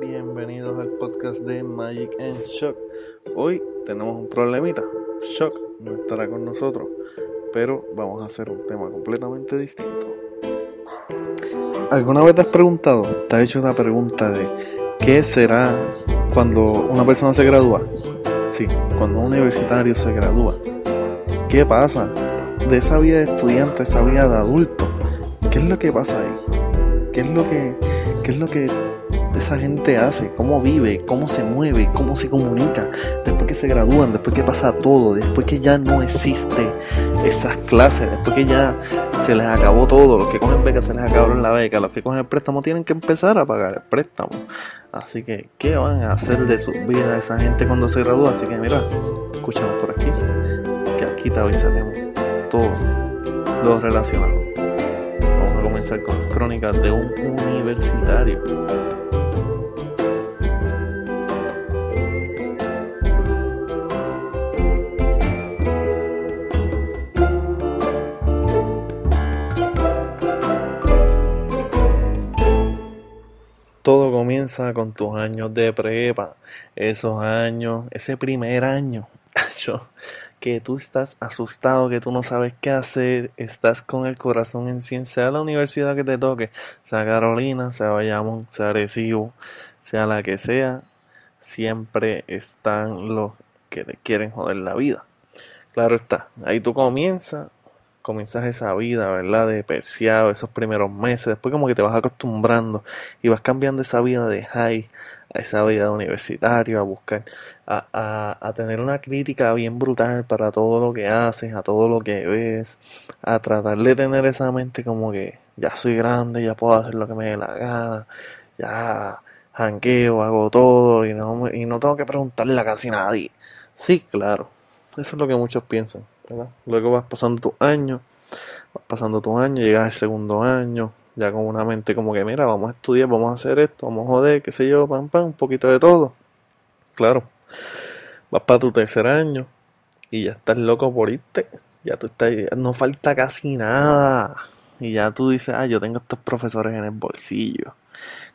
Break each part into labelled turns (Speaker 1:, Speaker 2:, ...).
Speaker 1: bienvenidos al podcast de Magic and Shock. Hoy tenemos un problemita. Shock no estará con nosotros, pero vamos a hacer un tema completamente distinto. ¿Alguna vez te has preguntado, te has hecho una pregunta de qué será cuando una persona se gradúa? Sí, cuando un universitario se gradúa. ¿Qué pasa de esa vida de estudiante, esa vida de adulto? ¿Qué es lo que pasa ahí? ¿Qué es lo que, qué es lo que esa gente hace? ¿Cómo vive? ¿Cómo se mueve? ¿Cómo se comunica? Después que se gradúan, después que pasa todo, después que ya no existe esas clases, después que ya se les acabó todo, los que cogen beca se les acabaron la beca, los que cogen el préstamo tienen que empezar a pagar el préstamo. Así que, ¿qué van a hacer de su vida esa gente cuando se gradúa? Así que mira, escuchamos por aquí, que aquí hoy sabemos todo lo relacionado. Vamos a comenzar con crónicas de un universitario. Todo comienza con tus años de prepa, esos años, ese primer año, que tú estás asustado, que tú no sabes qué hacer, estás con el corazón en cien, sea la universidad que te toque, sea Carolina, sea Bayamón, sea Arecibo, sea la que sea, siempre están los que te quieren joder la vida. Claro está, ahí tú comienzas comienzas esa vida, ¿verdad? De perseado, esos primeros meses, después como que te vas acostumbrando y vas cambiando esa vida de high a esa vida de universitario, a buscar, a, a, tener una crítica bien brutal para todo lo que haces, a todo lo que ves, a tratar de tener esa mente como que ya soy grande, ya puedo hacer lo que me dé la gana, ya jangueo, hago todo y no, y no tengo que preguntarle a casi nadie. Sí, claro, eso es lo que muchos piensan. Luego vas pasando tus años, vas pasando tus años, llegas al segundo año, ya con una mente como que, mira, vamos a estudiar, vamos a hacer esto, vamos a joder, qué sé yo, pam, pam, un poquito de todo. Claro, vas para tu tercer año y ya estás loco por irte, ya tú estás, no falta casi nada. Y ya tú dices, ah, yo tengo estos profesores en el bolsillo.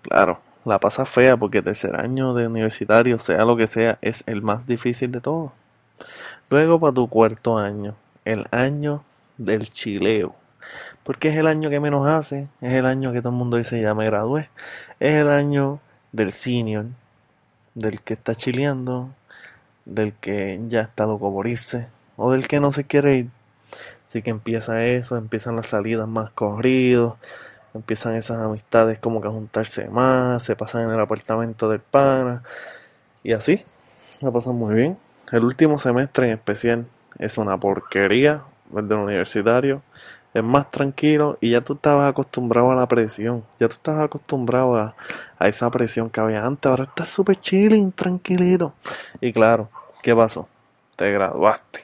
Speaker 1: Claro, la pasa fea porque tercer año de universitario, sea lo que sea, es el más difícil de todo. Luego para tu cuarto año, el año del chileo. Porque es el año que menos hace, es el año que todo el mundo dice ya me gradué. Es el año del senior, del que está chileando, del que ya está loco por irse, o del que no se quiere ir. Así que empieza eso, empiezan las salidas más corridos, empiezan esas amistades como que a juntarse más, se pasan en el apartamento del pana, y así, la pasan muy bien. El último semestre en especial es una porquería, el del universitario. Es más tranquilo y ya tú estabas acostumbrado a la presión. Ya tú estabas acostumbrado a, esa presión que había antes. Ahora estás súper chilling, tranquilito. Y claro, ¿qué pasó? Te graduaste.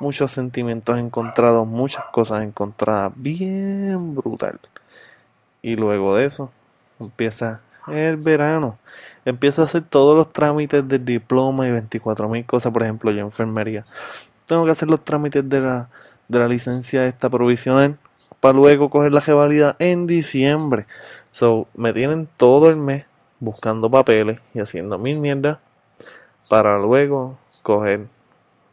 Speaker 1: Muchos sentimientos encontrados, muchas cosas encontradas. Bien brutal. Y luego de eso, empieza el verano. Empiezo a hacer todos los trámites del diploma y 24 mil cosas, por ejemplo, yo enfermería. Tengo que hacer los trámites de la, de la licencia esta provisional para luego coger la revalida en diciembre. So, me tienen todo el mes buscando papeles y haciendo mil mierdas para luego coger,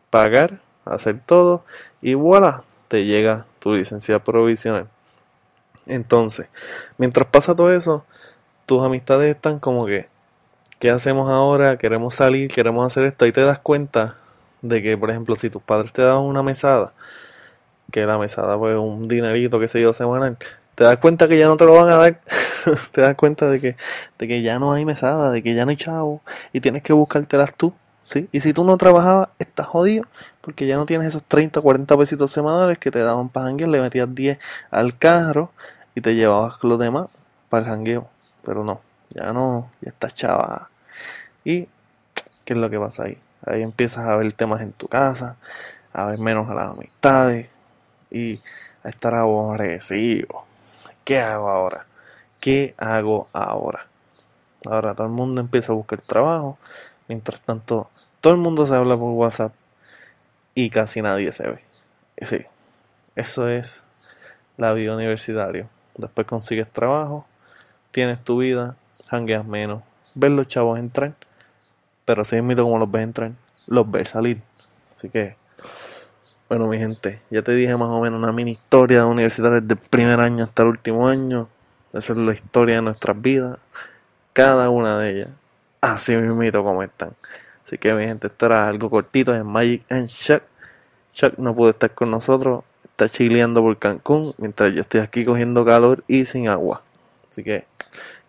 Speaker 1: pagar, hacer todo y voilà, te llega tu licencia provisional. Entonces, mientras pasa todo eso, tus amistades están como que, ¿qué hacemos ahora? Queremos salir, queremos hacer esto. Y te das cuenta de que, por ejemplo, si tus padres te dan una mesada, que la mesada fue un dinerito, qué sé yo, semanal, te das cuenta que ya no te lo van a dar. te das cuenta de que, de que ya no hay mesada, de que ya no hay chavo, y tienes que buscártelas tú. ¿sí? Y si tú no trabajabas, estás jodido, porque ya no tienes esos 30 o 40 pesitos semanales que te daban para janguear, le metías 10 al carro y te llevabas los demás para el jangueo pero no, ya no, ya está chava. ¿Y qué es lo que pasa ahí? Ahí empiezas a ver temas en tu casa, a ver menos a las amistades y a estar aborrecido. ¿Qué hago ahora? ¿Qué hago ahora? Ahora todo el mundo empieza a buscar trabajo, mientras tanto todo el mundo se habla por WhatsApp y casi nadie se ve. Sí, eso es la vida universitaria. Después consigues trabajo tienes tu vida, hangueas menos, ver los chavos entrar, pero así mismo como los ves entrar, los ves salir. Así que, bueno, mi gente, ya te dije más o menos una mini historia de universitarios desde el primer año hasta el último año. Esa es la historia de nuestras vidas, cada una de ellas, así mismo como están. Así que, mi gente, esto era algo cortito de Magic and Chuck. Chuck no pudo estar con nosotros, está chileando por Cancún, mientras yo estoy aquí cogiendo calor y sin agua. Así que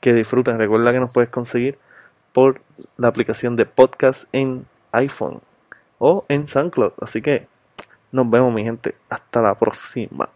Speaker 1: que disfruten. Recuerda que nos puedes conseguir por la aplicación de podcast en iPhone o en SoundCloud. Así que nos vemos mi gente. Hasta la próxima.